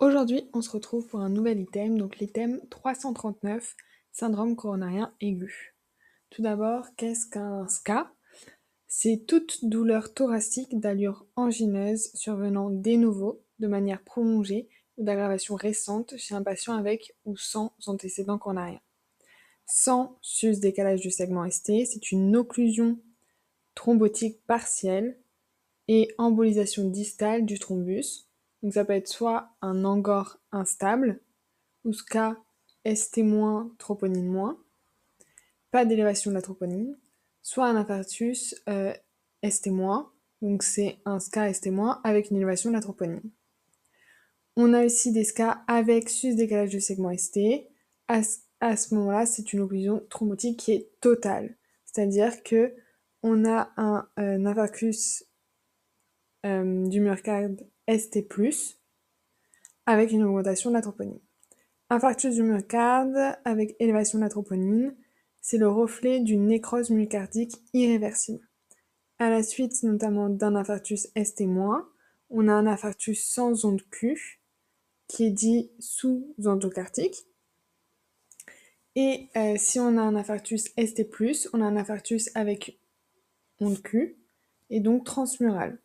Aujourd'hui, on se retrouve pour un nouvel item, donc l'item 339, syndrome coronarien aigu. Tout d'abord, qu'est-ce qu'un SCA C'est toute douleur thoracique d'allure angineuse survenant de nouveau, de manière prolongée ou d'aggravation récente chez un patient avec ou sans antécédent coronarien. Sans sus-décalage du segment ST, c'est une occlusion thrombotique partielle et embolisation distale du thrombus, donc ça peut être soit un angor instable, ou SCA ST-, troponine-, pas d'élévation de la troponine, soit un infarctus euh, ST-, donc c'est un SCA ST- avec une élévation de la troponine. On a aussi des SCA avec sus-décalage du segment ST. À, ce moment-là, c'est une occlusion thrombotique qui est totale. C'est-à-dire que on a un, un infarctus euh, du myocarde ST+, avec une augmentation de la troponine. Infarctus du myocarde avec élévation de la troponine, c'est le reflet d'une nécrose myocardique irréversible. À la suite notamment d'un infarctus ST-, on a un infarctus sans onde Q, qui est dit sous-endocardique. Et euh, si on a un infarctus ST+, on a un infarctus avec onde Q, et donc transmural.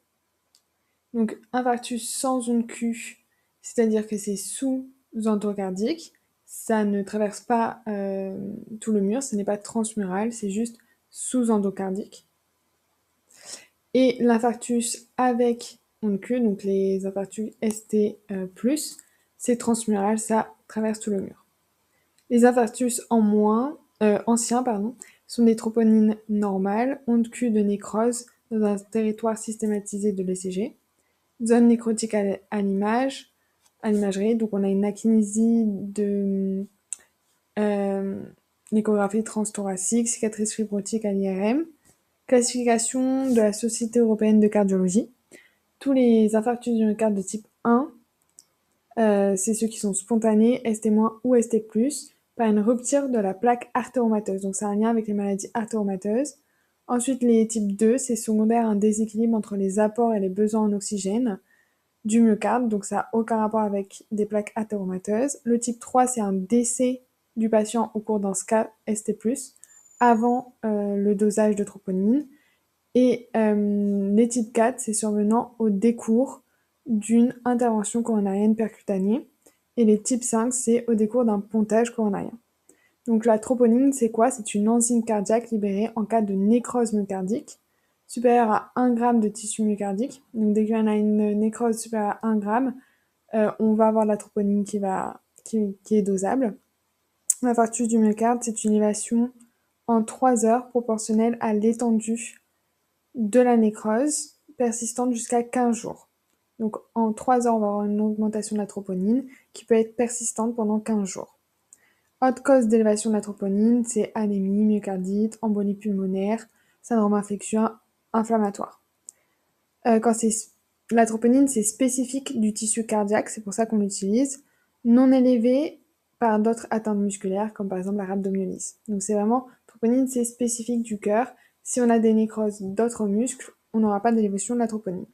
Donc infarctus sans onde Q, c'est-à-dire que c'est sous-endocardique, ça ne traverse pas euh, tout le mur, ce n'est pas transmural, c'est juste sous-endocardique. Et l'infarctus avec onde Q, donc les infarctus ST+, euh, c'est transmural, ça traverse tout le mur. Les infarctus en moins, euh, anciens pardon, sont des troponines normales, onde Q de nécrose dans un territoire systématisé de l'ECG zone nécrotique à, l'image, à l'imagerie. Donc on a une akinésie de euh, l'échographie transthoracique, cicatrice fibrotique à l'IRM, classification de la Société européenne de cardiologie. Tous les infarctus du myocarde de type 1, euh, c'est ceux qui sont spontanés, ST- ou ST+, par une rupture de la plaque artéromateuse. Donc c'est un lien avec les maladies artéromateuses. Ensuite, les types 2, c'est secondaire un déséquilibre entre les apports et les besoins en oxygène du myocarde, donc ça n'a aucun rapport avec des plaques athéromateuses. Le type 3, c'est un décès du patient au cours d'un SCA ST+, avant euh, le dosage de troponine. Et euh, les types 4, c'est survenant au décours d'une intervention coronarienne percutanée. Et les types 5, c'est au décours d'un pontage coronarien. Donc la troponine, c'est quoi? C'est une enzyme cardiaque libérée en cas de nécrose myocardique supérieure à 1 g de tissu myocardique. Donc dès qu'on a une nécrose supérieure à 1 g, euh, on va avoir la troponine qui, va, qui, est dosable. L'infarctus du myocarde, c'est une élévation en 3 heures proportionnelle à l'étendue de la nécrose persistante jusqu'à 15 jours. Donc en 3 heures, on va avoir une augmentation de la troponine qui peut être persistante pendant 15 jours. Autre cause d'élévation de la troponine, c'est anémie, myocardite, embolie pulmonaire, syndrome infectieux, inflammatoire. Euh, quand c'est la troponine, c'est spécifique du tissu cardiaque, c'est pour ça qu'on l'utilise, non élevé par d'autres atteintes musculaires, comme par exemple la rhabdomyolyse. Donc c'est vraiment, troponine, c'est spécifique du cœur. Si on a des nécroses d'autres muscles, on n'aura pas d'élévation de la troponine.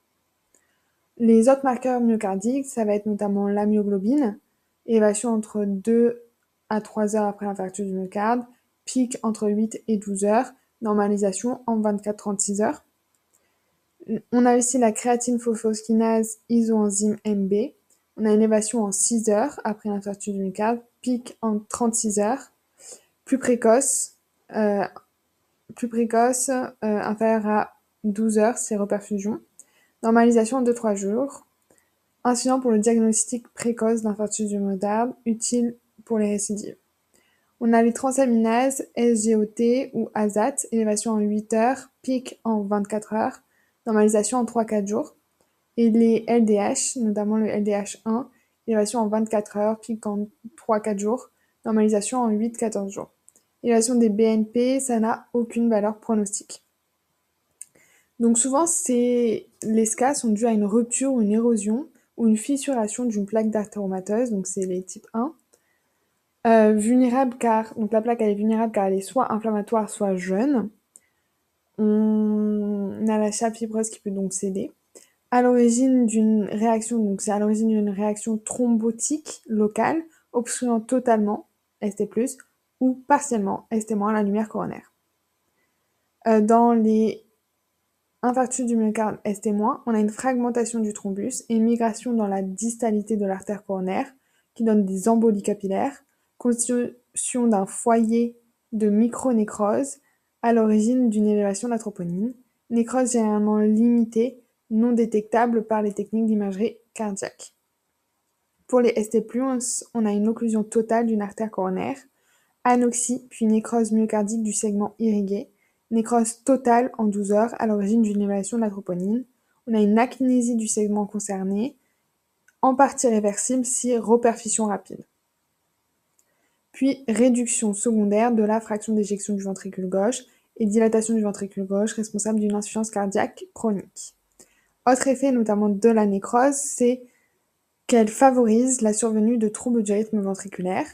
Les autres marqueurs myocardiques, ça va être notamment la myoglobine, élévation entre 2 à 3 heures après l'infarctus du myocarde, pic entre 8 et 12 heures, normalisation en 24-36 heures. On a aussi la créatine phosphoskinase isoenzyme MB. On a une élévation en 6 heures après l'infarctus du myocarde, pic en 36 heures. Plus précoce, euh, plus précoce, euh, inférieur à 12 heures, c'est reperfusion. Normalisation en 2-3 jours. Incident pour le diagnostic précoce d'infarctus du myocarde, utile pour les récidives. On a les transaminases SGOT ou AZAT, élévation en 8 heures, pic en 24 heures, normalisation en 3-4 jours. Et les LDH, notamment le LDH1, élévation en 24 heures, pic en 3-4 jours, normalisation en 8-14 jours. Élévation des BNP, ça n'a aucune valeur pronostique. Donc souvent, les SCA sont dus à une rupture ou une érosion ou une fissuration d'une plaque d'artéromateuse, donc c'est les types 1, euh, vulnérable car donc la plaque elle est vulnérable car elle est soit inflammatoire soit jeune. On a la chape fibreuse qui peut donc céder. à l'origine d'une réaction, donc c'est à l'origine d'une réaction thrombotique locale, obstruant totalement, ST+, ou partiellement, ST- la lumière coronaire. Euh, dans les infarctus du myocarde ST-, on a une fragmentation du thrombus et une migration dans la distalité de l'artère coronaire, qui donne des embolies capillaires, constitution d'un foyer de micronécrose à l'origine d'une élévation de la troponine, nécrose généralement limitée, non détectable par les techniques d'imagerie cardiaque. Pour les ST+, on a une occlusion totale d'une artère coronaire, anoxie puis nécrose myocardique du segment irrigué, nécrose totale en 12 heures à l'origine d'une élévation de la troponine. On a une akinésie du segment concerné, en partie réversible si reperfusion rapide. Puis réduction secondaire de la fraction d'éjection du ventricule gauche et dilatation du ventricule gauche responsable d'une insuffisance cardiaque chronique. Autre effet notamment de la nécrose, c'est qu'elle favorise la survenue de troubles du rythme ventriculaire.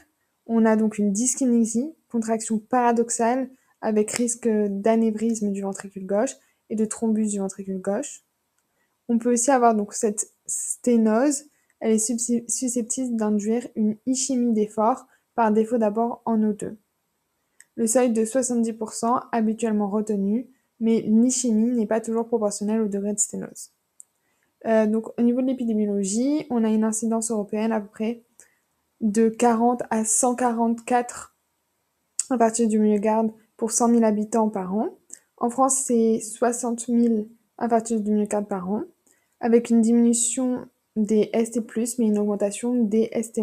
On a donc une dyskinésie, contraction paradoxale avec risque d'anévrisme du ventricule gauche et de thrombus du ventricule gauche. On peut aussi avoir donc cette sténose, elle est susceptible d'induire une ischémie d'effort par défaut d'abord en O2. Le seuil de 70% habituellement retenu, mais l'ischémie n'est pas toujours proportionnelle au degré de sténose. Euh, donc au niveau de l'épidémiologie, on a une incidence européenne à peu près de 40 à 144 infarctus du myocarde pour 100 000 habitants par an. En France, c'est 60 000 infarctus du myocarde par an, avec une diminution des ST+, mais une augmentation des ST-,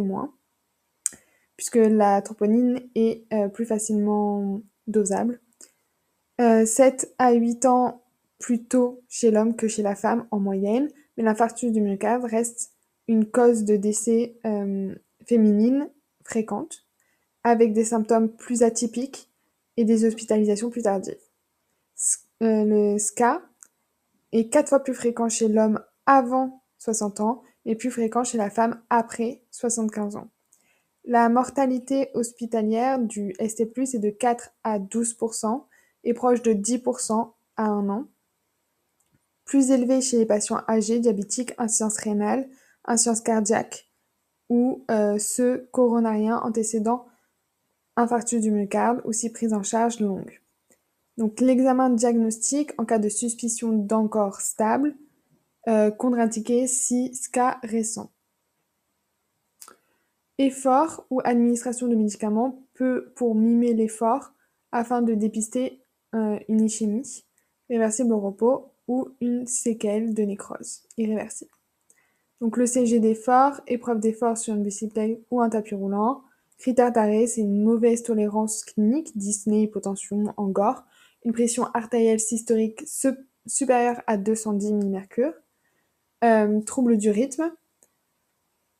puisque la troponine est euh, plus facilement dosable. 7 euh, à 8 ans plus tôt chez l'homme que chez la femme en moyenne, mais l'infarctus du myocarde reste une cause de décès euh, féminine fréquente, avec des symptômes plus atypiques et des hospitalisations plus tardives. Le SCA est quatre fois plus fréquent chez l'homme avant 60 ans, et plus fréquent chez la femme après 75 ans. La mortalité hospitalière du ST+, est de 4 à 12% et proche de 10% à un an plus élevé chez les patients âgés, diabétiques, insuffisance rénale, insuffisance cardiaque ou euh, ceux coronariens antécédant infarctus du myocarde ou si prise en charge longue. Donc l'examen diagnostique en cas de suspicion d'encore stable, euh, contre-indiqué si SCA récent. Effort ou administration de médicaments peut pour mimer l'effort afin de dépister euh, une ischémie réversible au repos ou une séquelle de nécrose irréversible. Donc le CG d'effort, épreuve d'effort sur une bicyclette ou un tapis roulant. Critère d'arrêt, c'est une mauvaise tolérance clinique, dyspnée, hypotension, angor, une pression artérielle systolique supérieure à 210 mmHg, euh, trouble du rythme,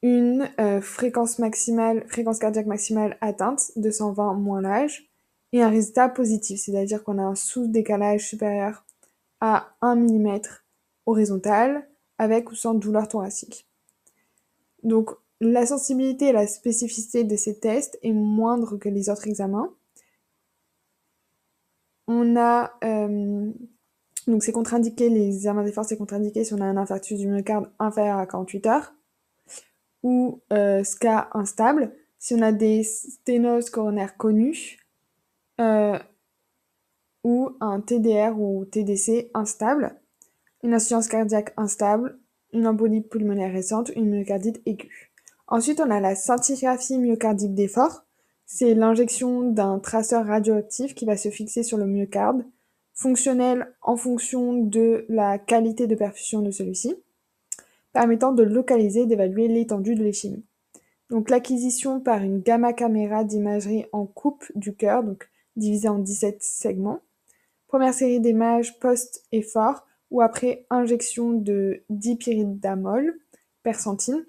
une euh, fréquence maximale, fréquence cardiaque maximale atteinte, 220 moins l'âge, et un résultat positif, c'est-à-dire qu'on a un sous-décalage supérieur à 1 mm horizontal avec ou sans douleur thoracique. Donc la sensibilité et la spécificité de ces tests est moindre que les autres examens. On a euh, donc c'est contre-indiqué, les examens d'effort c'est contre-indiqué si on a un infarctus du myocarde inférieur à 48 heures ou euh, SCA instable, si on a des sténoses coronaires connues, euh, ou un TDR ou TDC instable, une insuffisance cardiaque instable, une embolie pulmonaire récente, une myocardite aiguë. Ensuite, on a la scintigraphie myocardique d'effort. C'est l'injection d'un traceur radioactif qui va se fixer sur le myocarde, fonctionnel en fonction de la qualité de perfusion de celui-ci, permettant de localiser et d'évaluer l'étendue de l'échimie. Donc l'acquisition par une gamma caméra d'imagerie en coupe du cœur, donc divisé en 17 segments, Première série d'images post-effort ou après injection de dipyridamol, persentine.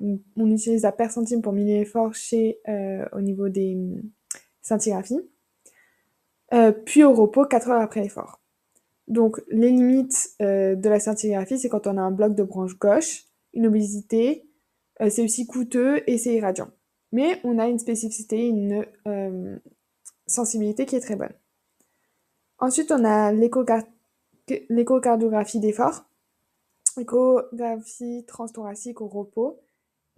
On utilise la persentine pour l'effort chez, euh, au niveau des hum, scintigraphies. Euh, puis au repos 4 heures après l'effort. Donc les limites euh, de la scintigraphie, c'est quand on a un bloc de branche gauche, une obésité, c'est aussi coûteux et c'est irradiant. Mais on a une spécificité, une sensibilité qui est très bonne. Ensuite, on a l'échocardiographie d'effort. échographie transthoracique au repos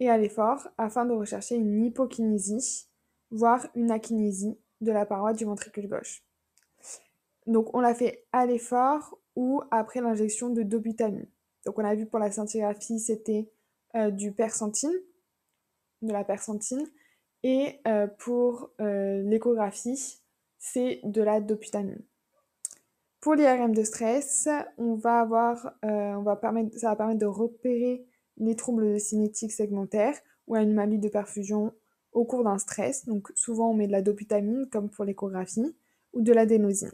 et à l'effort afin de rechercher une hypokinésie, voire une akinésie de la paroi du ventricule gauche. Donc on l'a fait à l'effort ou après l'injection de dobutamine. Donc on a vu pour la scintigraphie, c'était euh, du persentine, de la persentine, et euh, pour euh, l'échographie, c'est de la dobutamine. Pour l'IRM de stress, on va avoir, on va permettre, ça va permettre de repérer les troubles de cinétique segmentaire ou une anomalie de perfusion au cours d'un stress. Donc souvent on met de la dobutamine comme pour l'échographie ou de l'adénosine.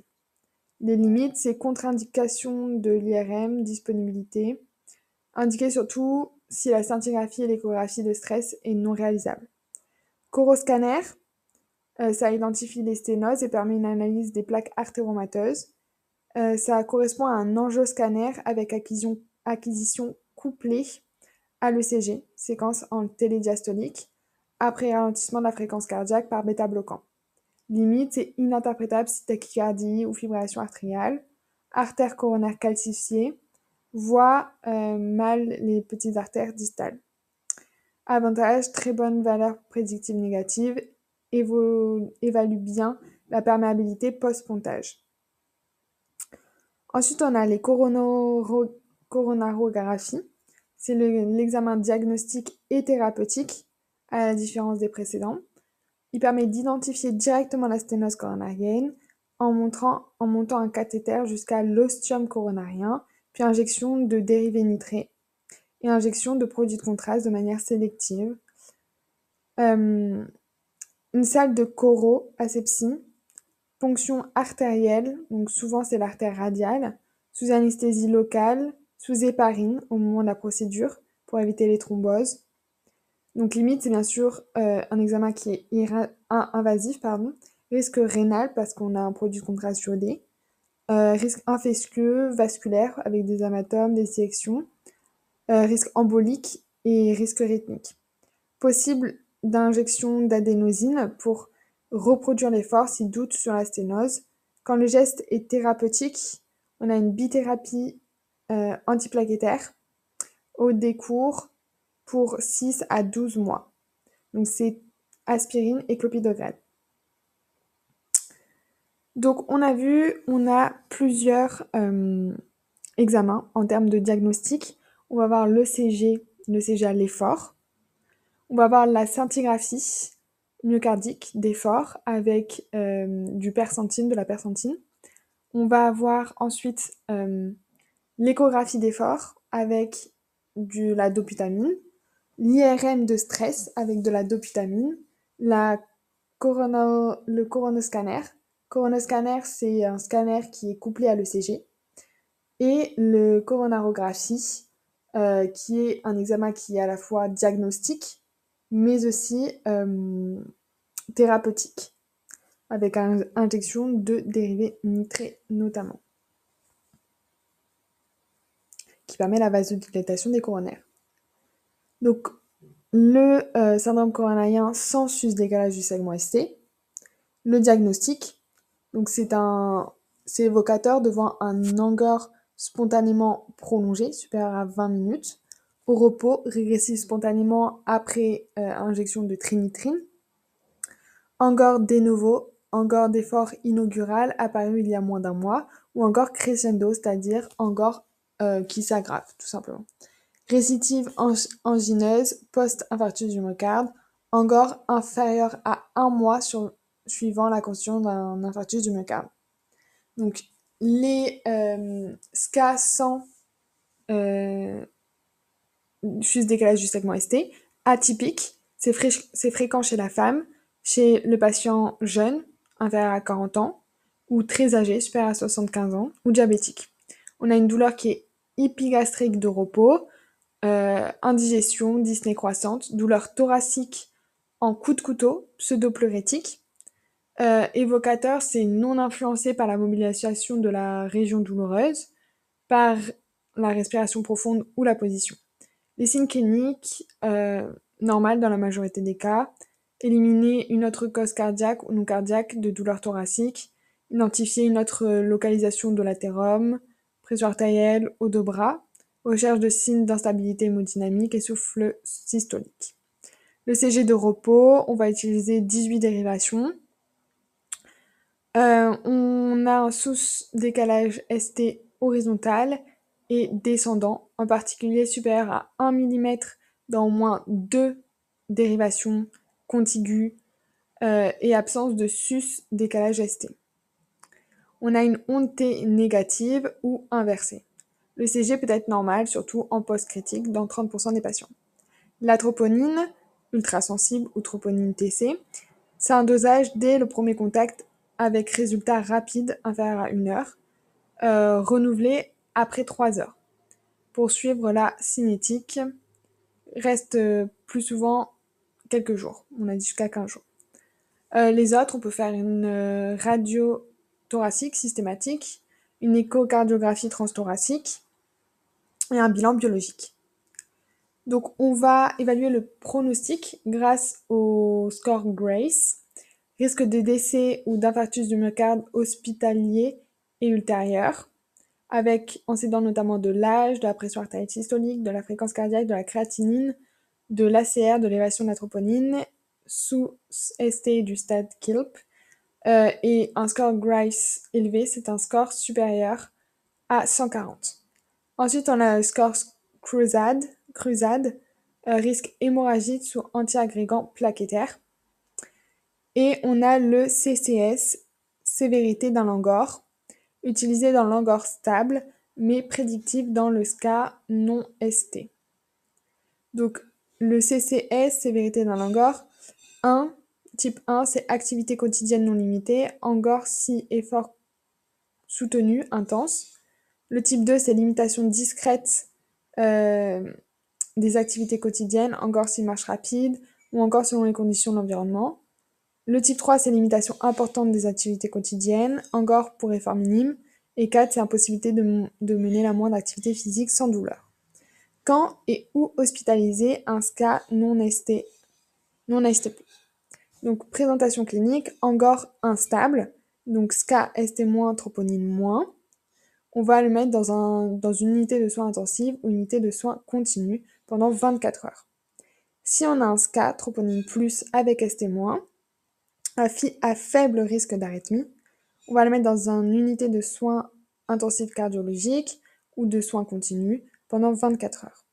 Les limites, c'est contre-indication de l'IRM, disponibilité. Indiquer surtout si la scintigraphie et l'échographie de stress est non réalisable. Coroscanner, euh, ça identifie les sténoses et permet une analyse des plaques artéromateuses. Euh, ça correspond à un angioscanner avec acquisition, acquisition couplée à l'ECG, séquence en télédiastolique, après ralentissement de la fréquence cardiaque par bêta-bloquant. Limite, c'est ininterprétable si tachycardie ou fibrillation artérielle, artère coronaire calcifiée, voit euh, mal les petites artères distales. Avantage, très bonne valeur prédictive négative, évalue bien la perméabilité post-pontage. Ensuite, on a les coronarographies. C'est l'examen diagnostique et thérapeutique, à la différence des précédents. Il permet d'identifier directement la sténose coronarienne en, montrant, en montant un cathéter jusqu'à l'ostium coronarien, puis injection de dérivés nitrés et injection de produits de contraste de manière sélective. Euh, une salle de coro asepsie, ponction artérielle, donc souvent c'est l'artère radiale, sous anesthésie locale, sous héparine au moment de la procédure pour éviter les thromboses, donc limite, c'est bien sûr euh, un examen qui est invasif, pardon. Risque rénal parce qu'on a un produit de contraste iodé. Euh, risque infectieux, vasculaire avec des hématomes, des sélections. Euh, risque embolique et risque rythmique. Possible d'injection d'adénosine pour reproduire l'effort si doute sur la sténose. Quand le geste est thérapeutique, on a une bithérapie antiplaquettaire au décours pour 6 à 12 mois. Donc c'est aspirine et clopidogrel. Donc on a vu, on a plusieurs euh, examens en termes de diagnostic. On va voir l'ECG, l'ECG à l'effort. On va voir la scintigraphie myocardique d'effort avec euh, du persentine, de la persentine. On va avoir ensuite euh, l'échographie d'effort avec de la dobutamine l'IRM de stress avec de la dobutamine, la le coronoscanner. Coronoscanner, c'est un scanner qui est couplé à l'ECG. Et le coronarographie, euh, qui est un examen qui est à la fois diagnostique, mais aussi euh, thérapeutique, avec une injection de dérivés nitrés notamment, qui permet la vasodilatation des coronaires. Donc, le euh, syndrome coronarien sans sus-décalage du segment ST. Le diagnostic, donc c'est un, c'est évocateur devant un angor spontanément prolongé, supérieur à 20 minutes, au repos, régressif spontanément après euh, injection de trinitrine. Angor de novo, angor d'effort inaugural apparu il y a moins d'un mois, ou encore crescendo, c'est-à-dire angor euh, qui s'aggrave, tout simplement. Récidive angineuse post-infarctus du myocarde, encore inférieure à un mois suivant la constitution d'un infarctus du myocarde. Donc, les euh, SCA sans euh, décalage du segment ST, atypique, c'est fréquent chez la femme, chez le patient jeune, inférieur à 40 ans, ou très âgé, supérieur à 75 ans, ou diabétique. On a une douleur qui est épigastrique de repos, euh, indigestion, dyspnée croissante, douleur thoracique en coup de couteau, pseudopleurétique. Euh, évocateur, c'est non influencé par la mobilisation de la région douloureuse, par la respiration profonde ou la position. Les signes cliniques, euh, normales dans la majorité des cas, éliminer une autre cause cardiaque ou non cardiaque de douleur thoracique, identifier une autre localisation de l'athérome, pression artérielle, haut de bras, recherche de signes d'instabilité hémodynamique et souffle systolique. Le CG de repos, on va utiliser 18 dérivations. Euh, on a un sous-décalage ST horizontal et descendant, en particulier supérieur à 1 mm dans au moins deux dérivations contiguës euh, et absence de sus-décalage ST. On a une onde T négative ou inversée. Le CG peut être normal, surtout en post-critique, dans 30% des patients. La troponine, ultrasensible ou troponine TC, c'est un dosage dès le premier contact avec résultat rapide inférieur à une heure, euh, renouvelé après 3 heures. Pour suivre la cinétique, reste euh, plus souvent quelques jours. On a dit jusqu'à 15 jours. Euh, les autres, on peut faire une radio thoracique systématique, une échocardiographie transthoracique et un bilan biologique. Donc on va évaluer le pronostic grâce au score GRACE, risque de décès ou d'infarctus du myocarde hospitalier et ultérieur, avec en s'aidant notamment de l'âge, de la pression artérielle systolique, de la fréquence cardiaque, de la créatinine, de l'ACR, de l'élévation de la troponine, sous ST du stade KILP. Euh, et un score GRACE élevé, c'est un score supérieur à 140. Ensuite, on a CRUSAD, crusade, euh, risque hémorragique sous antiagrégant plaquettaire. Et on a le CCS, sévérité d'un langor, utilisé dans l'angor stable, mais prédictif dans le SCA non ST. Donc le CCS, sévérité d'un langor, 1, type 1, c'est activité quotidienne non limitée, angor si effort soutenu, intense. Le type 2, c'est limitation discrète euh, des activités quotidiennes, encore si marche rapide, ou encore selon les conditions de l'environnement. Le type 3, c'est limitation importante des activités quotidiennes, encore pour effort minime. Et 4, c'est impossibilité de, mener la moindre activité physique sans douleur. Quand et où hospitaliser un SCA non ST, non ST+. Donc, présentation clinique, angor instable, donc SCA ST-, troponine-. On va le mettre dans, un, dans une unité de soins intensifs ou unité de soins continus pendant 24 heures. Si on a un SCA troponine plus avec ST-, à faible risque d'arythmie, on va le mettre dans une unité de soins intensifs cardiologiques ou de soins continus pendant 24 heures.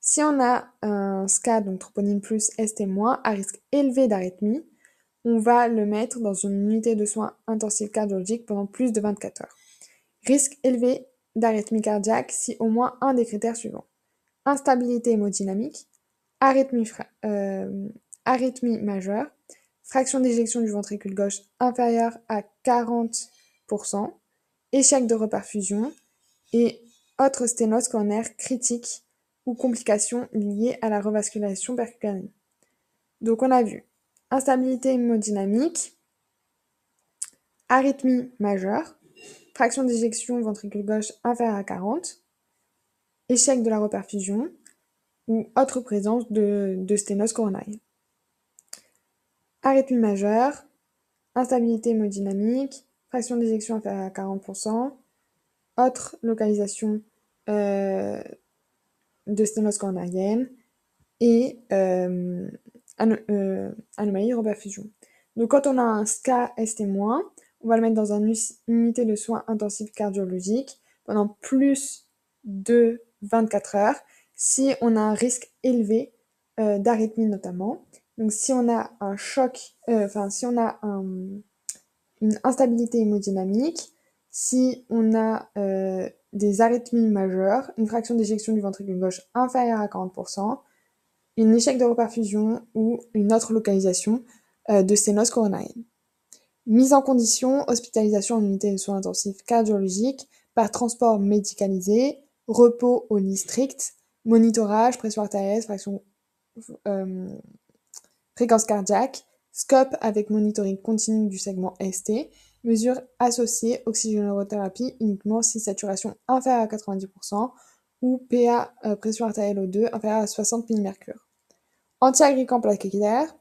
Si on a un SCA, donc troponine plus ST-, à risque élevé d'arythmie, on va le mettre dans une unité de soins intensifs cardiologiques pendant plus de 24 heures. Risque élevé d'arythmie cardiaque si au moins un des critères suivants instabilité hémodynamique, arythmie, euh, majeure, fraction d'éjection du ventricule gauche inférieure à 40%, échec de reperfusion et autre sténose coronaire critique ou complications liées à la revascularisation percutaneenne. Donc on a vu instabilité hémodynamique, arythmie majeure, fraction d'éjection ventricule gauche inférieure à 40, échec de la reperfusion. Ou autre présence de, sténose coronale. Arythmie majeure, instabilité hémodynamique, fraction d'éjection inférieure à 40%, autre localisation euh, de sténose coronarienne. Et euh, euh, anomalie de reperfusion. Donc quand on a un SCA ST-, on va le mettre dans une unité de soins intensifs cardiologiques pendant plus de 24 heures si on a un risque élevé euh, d'arythmie notamment. Donc si on a un choc, euh, enfin si on a une instabilité hémodynamique, si on a euh, des arythmies majeures, une fraction d'éjection du ventricule gauche inférieure à 40%, une échec de reperfusion ou une autre localisation de sténose coronarienne. Mise en condition, hospitalisation en unité de soins intensifs cardiologiques par transport médicalisé, repos au lit strict, monitorage, pression artérielle, fraction, euh, fréquence cardiaque, scope avec monitoring continu du segment ST, mesures associées oxygénothérapie uniquement si saturation inférieure à 90% ou PA euh, pression artérielle O2 inférieure à 60 mmHg. Antiagrégant plaquettaire,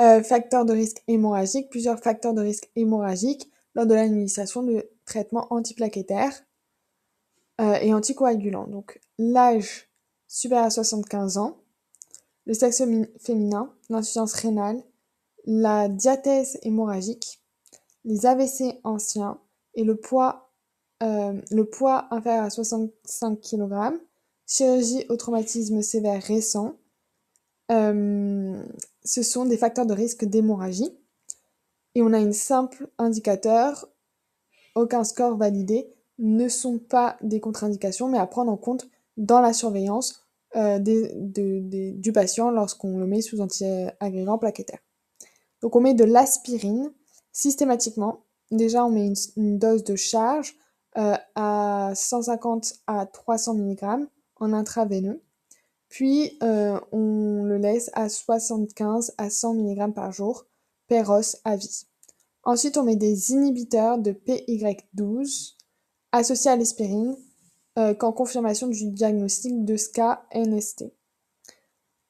euh, facteurs de risque hémorragique, plusieurs facteurs de risque hémorragique lors de l'administration de traitements antiplaquettaires, euh, et anticoagulant. Donc l'âge supérieur à 75 ans, le sexe féminin, l'insuffisance rénale, la diathèse hémorragique, les AVC anciens et le poids, euh, le poids inférieur à 65 kg, chirurgie au traumatisme sévère récent, ce sont des facteurs de risque d'hémorragie. Et on a une simple indicateur, aucun score validé, ne sont pas des contre-indications, mais à prendre en compte dans la surveillance euh, du patient lorsqu'on le met sous antiagrégant plaquettaire. Donc on met de l'aspirine systématiquement. Déjà on met une, dose de charge euh, à 150 à 300 mg en intraveineux. Puis euh, on le laisse à 75 à 100 mg par jour, péros à vie. Ensuite on met des inhibiteurs de PY12 associés à l'aspirine euh, qu'en confirmation du diagnostic de SCA-NST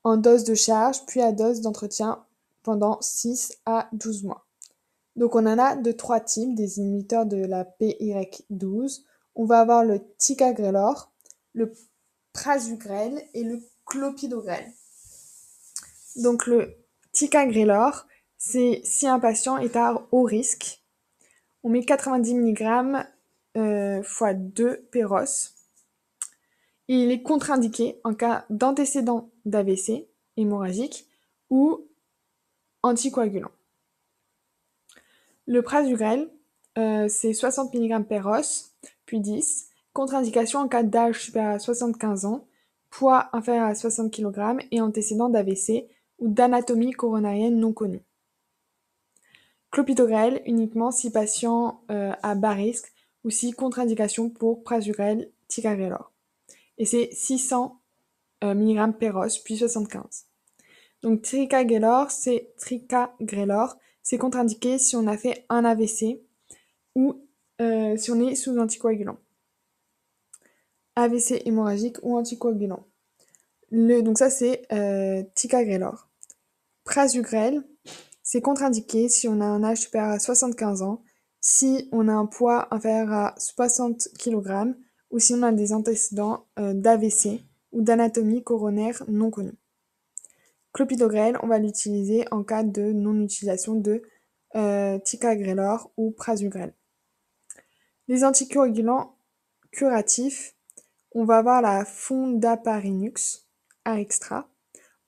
en dose de charge puis à dose d'entretien pendant 6 à 12 mois. Donc on en a de trois types des inhibiteurs de la PY12. On va avoir le ticagrelor, le prasugrel et le clopidogrel. Donc le ticagrelor, c'est si un patient est à haut risque, on met 90 mg x 2 péros. il est contre-indiqué en cas d'antécédent d'AVC hémorragique ou anticoagulant. Le prasugrel, euh, c'est 60 mg péros, puis 10. Contre-indication en cas d'âge supérieur à 75 ans, poids inférieur à 60 kg et antécédent d'AVC ou d'anatomie coronarienne non connue. Clopidogrel uniquement si patient euh, à bas risque ou si contre-indication pour prasugrel ticagrelor. Et c'est 600 euh, mg péros puis 75. Donc tricagrelor, c'est tricagrelor, c'est contre-indiqué si on a fait un AVC ou euh, si on est sous anticoagulant. AVC hémorragique ou anticoagulant. Donc ça c'est euh, ticagrelor. Prasugrel, c'est contre-indiqué si on a un âge supérieur à 75 ans, si on a un poids inférieur à 60 kg ou si on a des antécédents euh, d'AVC ou d'anatomie coronaire non connue. Clopidogrel, on va l'utiliser en cas de non-utilisation de euh, ticagrelor ou prasugrel. Les anticoagulants curatifs, on va avoir la fondaparinux à extra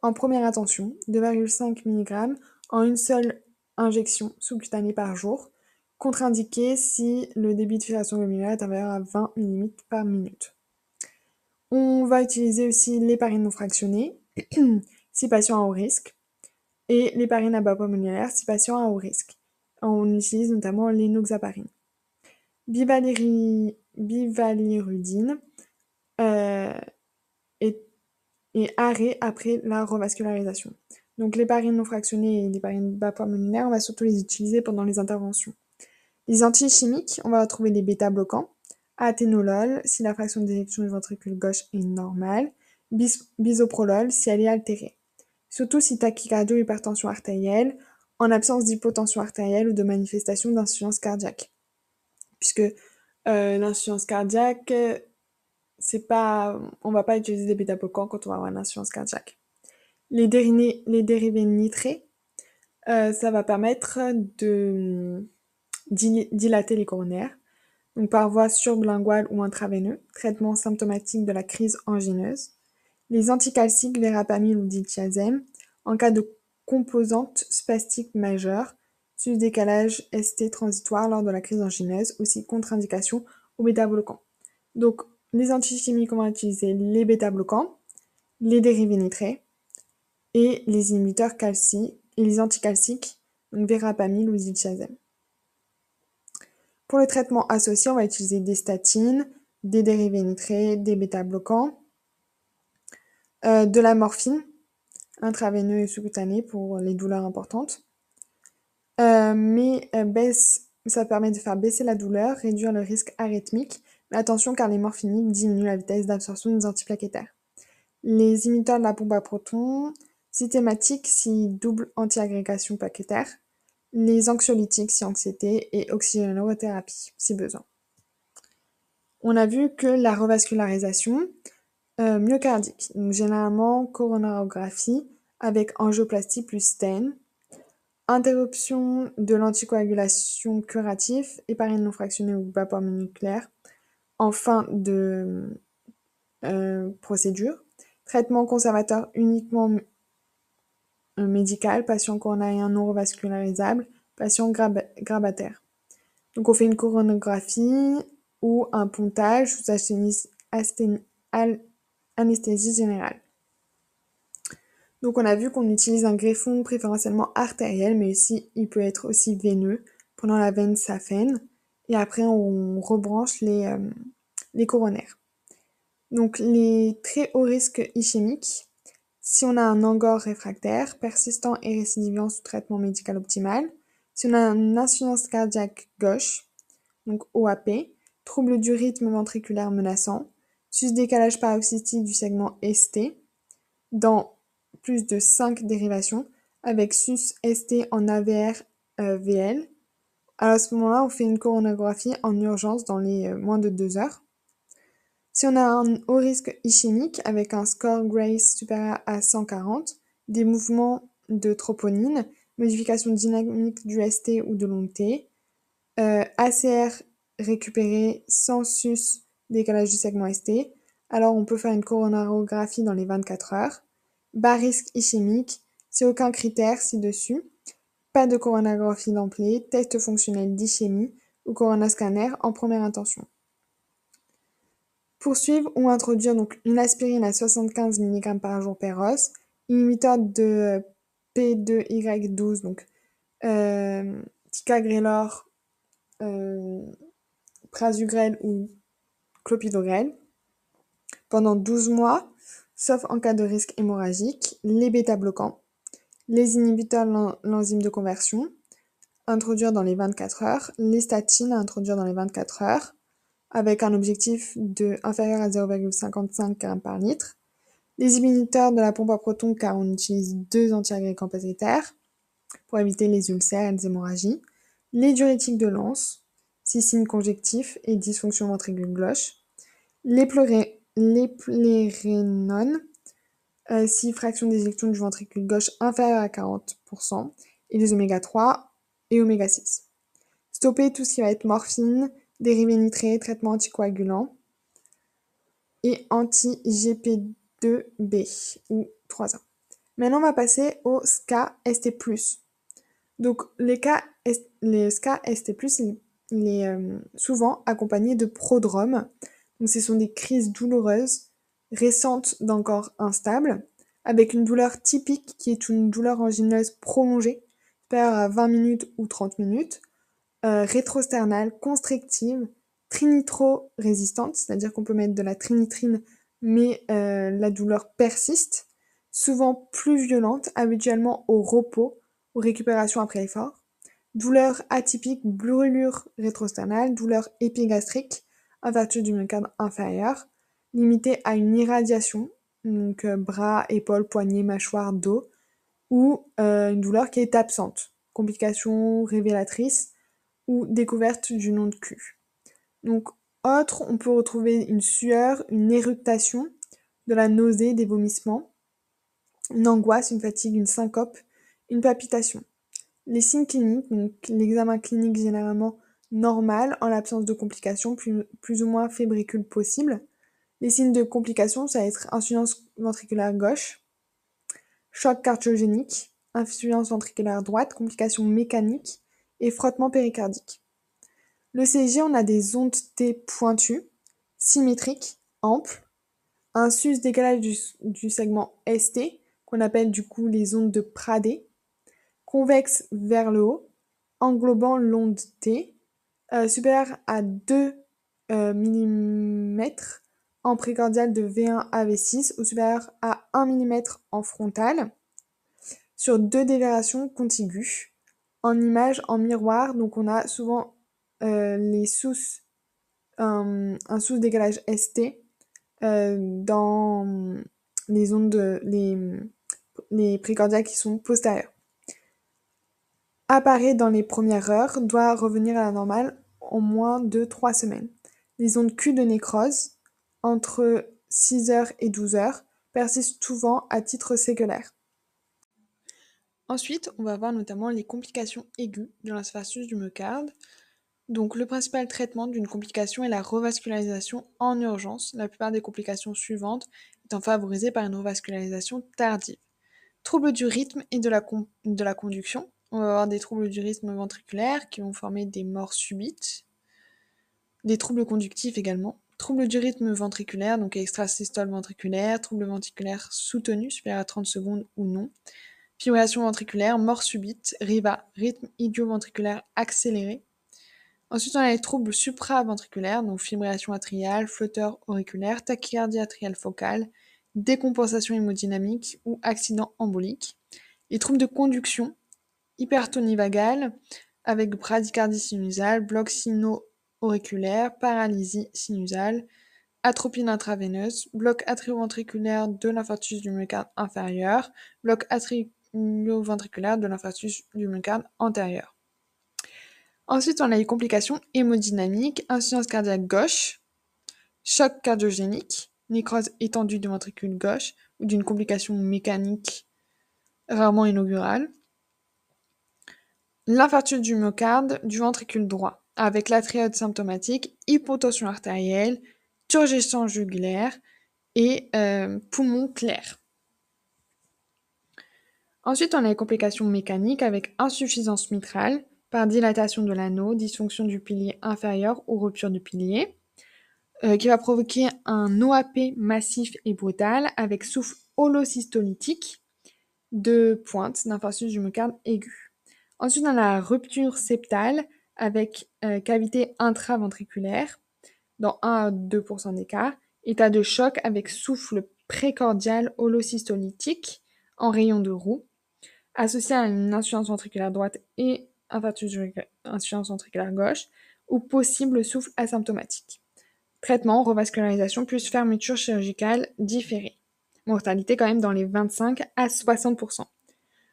en première intention, 2,5 mg en une seule injection sous-cutanée par jour, contre-indiqué si le débit de filtration glomérulaire est inférieur à 20 mm par minute. On va utiliser aussi l'héparine non fractionnée, si patient à haut risque, et l'héparine à bas poids si patient à haut risque. On utilise notamment l'énoxaparine. Bivalirudine euh, et, arrêt après la revascularisation. Donc l'héparine non fractionnée et l'héparine bas poids on va surtout les utiliser pendant les interventions. Les antichimiques, on va retrouver les bêta-bloquants, athénolol si la fraction d'éjection du ventricule gauche est normale, bisoprolol si elle est altérée surtout si tachycardie ou hypertension artérielle, en absence d'hypotension artérielle ou de manifestation d'insuffisance cardiaque. Puisque euh, l'insuffisance cardiaque, c'est pas, on va pas utiliser des bêta-bloquants quand on va avoir une insuffisance cardiaque. Les, dérivés, les dérivés nitrés, euh, ça va permettre de dilater les coronaires, donc par voie sublinguale ou intraveineux, traitement symptomatique de la crise angineuse. Les anticalciques verapamil ou diltiazem, en cas de composante spastique majeure, sus-décalage ST transitoire lors de la crise angineuse, aussi contre-indication aux bêta-bloquants. Donc, les antichimiques, on va utiliser les bêta-bloquants, les dérivés nitrés et les inhibiteurs calci et les anticalciques, donc verapamil ou diltiazem. Pour le traitement associé, on va utiliser des statines, des dérivés nitrés, des bêta-bloquants, euh, de la morphine intraveineux et sous-cutanée pour les douleurs importantes. Euh, mais euh, ça permet de faire baisser la douleur, réduire le risque arythmique. Attention car les morphiniques diminuent la vitesse d'absorption des antiplaquettaires. Les imiteurs de la pompe à protons, systématiques si double antiagrégation plaquettaire. Les anxiolytiques si anxiété et oxygénothérapie si besoin. on a vu que la revascularisation euh, myocardique, donc généralement coronarographie avec angioplastie plus stain, interruption de l'anticoagulation curative, héparine non fractionnée ou vapeur nucléaire en fin de euh, procédure, traitement conservateur uniquement euh, médical, patient coronarien non revascularisable, patient grabataire. Donc on fait une coronographie ou un pontage sous anesthésie générale. Donc on a vu qu'on utilise un greffon préférentiellement artériel, mais aussi il peut être aussi veineux pendant la veine saphène. Et après on rebranche les, euh, les coronaires. Donc les très hauts risques ischémiques, si on a un angor réfractaire, persistant et récidivant sous traitement médical optimal, si on a une insuffisance cardiaque gauche, donc OAP, trouble du rythme ventriculaire menaçant, sus-décalage paroxystique du segment ST, dans plus de 5 dérivations, avec sus-ST en AVR-VL. Euh, Alors à ce moment-là, on fait une coronagraphie en urgence dans les euh, moins de 2 heures. Si on a un haut risque ischémique avec un score Grace supérieur à 140, des mouvements de troponine, modification dynamique du ST ou de l'onté, euh, ACR récupéré sans décalage du segment ST, alors on peut faire une coronarographie dans les 24 heures. Bas risque ischémique, c'est aucun critère ci-dessus. Pas de coronagraphie d'emblée, test fonctionnel d'ischémie ou coronascanner en première intention. Poursuivre ou introduire donc une aspirine à 75 mg par jour per os, inhibiteur de P2Y12, donc euh, ticagrelor, euh, prasugrel ou clopidogrel pendant 12 mois, sauf en cas de risque hémorragique, les bêta-bloquants, les inhibiteurs de l'enzyme de conversion, introduire dans les 24 heures, les statines introduire dans les 24 heures, avec un objectif de inférieur à 0,55 g par litre. Les inhibiteurs de la pompe à protons car on utilise deux antiagrégants positaires pour éviter les ulcères et les hémorragies. Les diurétiques de lance, signes conjectif et dysfonction ventricule gauche. Les, les plérénones, euh, si fraction d'éjection du ventricule gauche inférieure à 40%, et les oméga 3 et oméga 6. Stopper tout ce qui va être morphine, dérivés nitrés, traitement anticoagulant et anti-GP2B ou 3A. Maintenant, on va passer au SCA ST+. Donc, les, cas, les SCA ST+, il, est euh, souvent accompagné de prodromes. Donc, ce sont des crises douloureuses récentes d'encore instables, avec une douleur typique qui est une douleur angineuse prolongée, supérieure à 20 minutes ou 30 minutes, euh, rétrosternale, constrictive, trinitro-résistante, c'est-à-dire qu'on peut mettre de la trinitrine, mais euh, la douleur persiste, souvent plus violente, habituellement au repos ou récupération après l'effort. Douleur atypique, brûlure rétrosternale, douleur épigastrique, en vertu du myocarde inférieur, limitée à une irradiation, donc euh, bras, épaules, poignets, mâchoire, dos, ou une douleur qui est absente. Complication révélatrice, ou découverte du nom de cul. Donc, autre, on peut retrouver une sueur, une éructation, de la nausée, des vomissements, une angoisse, une fatigue, une syncope, une palpitation. Les signes cliniques, donc l'examen clinique généralement normal en l'absence de complications, plus, ou moins fébricule possible. Les signes de complications, ça va être insuffisance ventriculaire gauche, choc cardiogénique, insuffisance ventriculaire droite, complications mécaniques, et frottement péricardique. Le CG, on a des ondes T pointues, symétriques, amples, un sus-décalage du, segment ST, qu'on appelle du coup les ondes de Pradé, convexe vers le haut, englobant l'onde T, euh, supérieure à 2 euh, mm en précordial de V1 à V6 ou supérieur à 1 mm en frontal, sur deux déviations contiguës en image, en miroir. Donc on a souvent euh, les sous, un, sous-décalage ST euh, dans les ondes, de, les, les précordiales qui sont postérieures. Apparaît dans les premières heures, doit revenir à la normale en moins de 3 semaines. Les ondes Q de nécrose, entre 6 heures et 12 heures, persistent souvent à titre séculaire. Ensuite, on va voir notamment les complications aiguës de l'infarctus du myocarde. Donc, le principal traitement d'une complication est la revascularisation en urgence, la plupart des complications suivantes étant favorisées par une revascularisation tardive. Troubles du rythme et de la conduction. On va avoir des troubles du rythme ventriculaire qui vont former des morts subites. Des troubles conductifs également. Troubles du rythme ventriculaire, donc extrasystole ventriculaire, troubles ventriculaires soutenus, supérieurs à 30 secondes ou non. Fibrillation ventriculaire, mort subite, RIVA, rythme idioventriculaire accéléré. Ensuite, on a les troubles supraventriculaires, donc fibrillation atriale, flotteur auriculaire, tachycardie atriale focale, décompensation hémodynamique ou accident embolique. Les troubles de conduction, hypertonie vagale, avec bradycardie sinusale, bloc sino-auriculaire, paralysie sinusale, atropine intraveineuse, bloc atrioventriculaire de l'infarctus du myocarde inférieur, bloc atrioventriculaire de l'infarctus du myocarde antérieur. Ensuite, on a les complications hémodynamiques, insuffisance cardiaque gauche, choc cardiogénique, nécrose étendue du ventricule gauche ou d'une complication mécanique rarement inaugurale. L'infarctus du myocarde du ventricule droit, avec la triade symptomatique hypotension artérielle, turgescence jugulaire et euh, poumon clair. Ensuite, on a les complications mécaniques avec insuffisance mitrale par dilatation de l'anneau, dysfonction du pilier inférieur ou rupture du pilier, euh, qui va provoquer un OAP massif et brutal avec souffle holosystolytique de pointe d'infarctus du myocarde aigu. Ensuite, on a la rupture septale avec euh, cavité intraventriculaire dans 1 à 2% des cas, état de choc avec souffle précordial holosystolytique en rayon de roue, associé à une insuffisance ventriculaire droite et insuffisance ventriculaire gauche, ou possible souffle asymptomatique. Traitement, revascularisation plus fermeture chirurgicale différée. Mortalité quand même dans les 25 à 60%.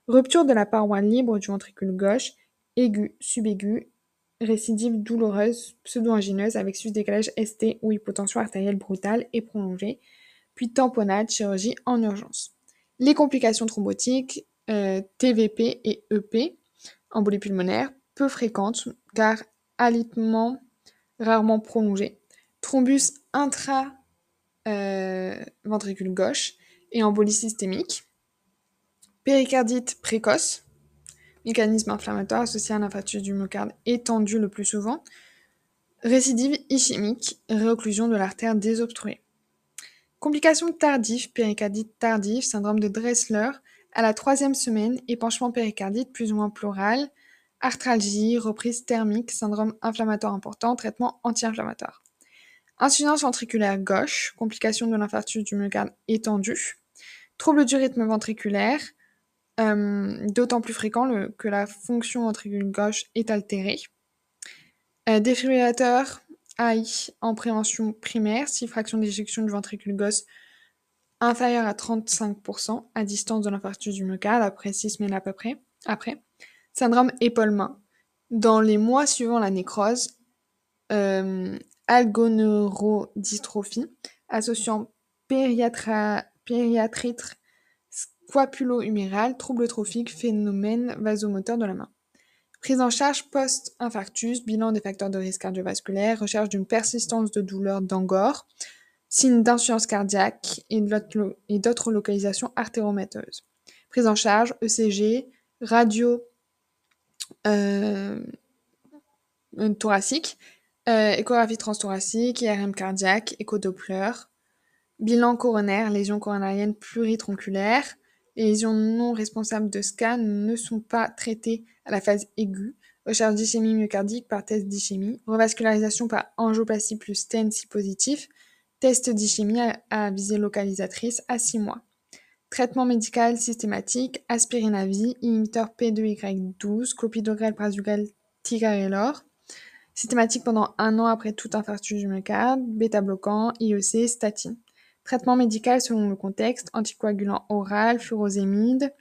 Rupture de la paroi libre du ventricule gauche, aigu, subaigu, récidive douloureuse, pseudo-angineuse avec sus-décalage ST ou hypotension artérielle brutale et prolongée, puis tamponnade, chirurgie en urgence. Les complications thrombotiques, euh, TVP et EP, embolie pulmonaire, peu fréquentes car alitement rarement prolongé, thrombus intra-ventricule euh, gauche et embolie systémique, péricardite précoce, mécanisme inflammatoire associé à un infarctus du myocarde étendu le plus souvent, récidive ischémique, réocclusion de l'artère désobstruée. Complications tardives, péricardite tardive, syndrome de Dressler, à la troisième semaine, épanchement péricardite plus ou moins pleural, arthralgie, reprise thermique, syndrome inflammatoire important, traitement anti-inflammatoire. Insuffisance ventriculaire gauche, complication de l'infarctus du myocarde étendu, trouble du rythme ventriculaire, d'autant plus fréquent que la fonction ventricule gauche est altérée. Euh, défibrillateur AI en prévention primaire, si fraction d'éjection du ventricule gauche inférieure à 35% à distance de l'infarctus du myocarde après 6 semaines à peu près. Syndrome épaule-main. Dans les mois suivant la nécrose, euh, algoneurodystrophie associant périatritre squapulo-huméral, trouble trophique, phénomène vasomoteur de la main. Prise en charge post-infarctus, bilan des facteurs de risque cardiovasculaire, recherche d'une persistance de douleur d'angor, signes d'insuffisance cardiaque et d'autres localisations artéromateuses. Prise en charge, ECG, radio euh, thoracique, euh, échographie transthoracique, IRM cardiaque, échodoppler, bilan coronaire, lésions coronariennes pluritronculaires. Les lésions non responsables de SCA ne sont pas traitées à la phase aiguë. Recherche d'ischémie myocardique par test d'ischémie. Revascularisation par angioplastie plus stent si positif. Test d'ischémie à, visée localisatrice à 6 mois. Traitement médical systématique, aspirine à vie, inhibiteur P2Y12, clopidogrel, prasugrel, ticagrelor. Systématique pendant un an après tout infarctus du myocarde, bêta-bloquant, IEC, statine. Traitement médical selon le contexte, anticoagulant oral, furosémide,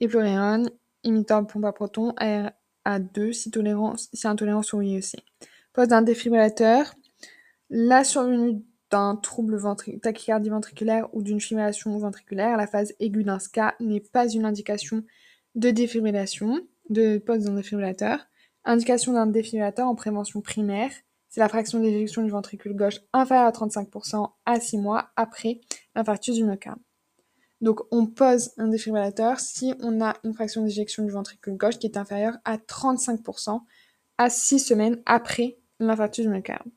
épléréone, imitant pompe à proton, ARA2 si, tolérance, si intolérance au IEC. Poste d'un défibrillateur, la survenue d'un trouble tachycardie ventriculaire ou d'une fibrillation ventriculaire, la phase aiguë d'un SCA n'est pas une indication de défibrillation, de poste d'un défibrillateur. Indication d'un défibrillateur en prévention primaire, c'est la fraction d'éjection du ventricule gauche inférieure à 35% à 6 mois après l'infarctus du myocarde. Donc on pose un défibrillateur si on a une fraction d'éjection du ventricule gauche qui est inférieure à 35% à 6 semaines après l'infarctus du myocarde.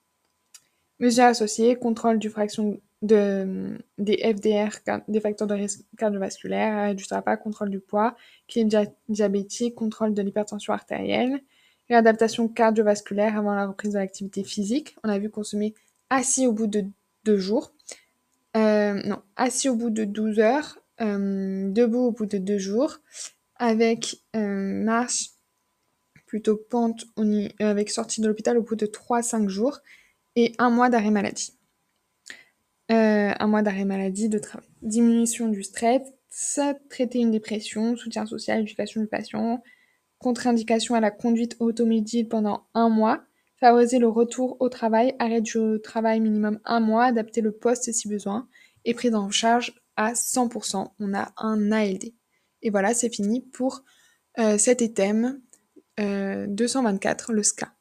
Mesures associées, contrôle du fraction de, des FDR, des facteurs de risque cardiovasculaire, du tabac, contrôle du poids, équilibre diabétique, contrôle de l'hypertension artérielle, réadaptation cardiovasculaire avant la reprise de l'activité physique. On a vu consommer assis au bout de deux jours. Euh, non, assis au bout de 12 heures, euh, debout au bout de deux jours, avec euh, marche plutôt pente avec sortie de l'hôpital au bout de 3-5 jours et un mois d'arrêt maladie. un mois d'arrêt maladie de travail. Diminution du stress, traiter une dépression, soutien social, éducation du patient, contre-indication à la conduite automobile pendant un mois, favoriser le retour au travail, arrêt du travail minimum un mois, adapter le poste si besoin, et prise en charge à 100%. On a un ALD. Et voilà, c'est fini pour euh, cet éthème 224, euh, le SCA.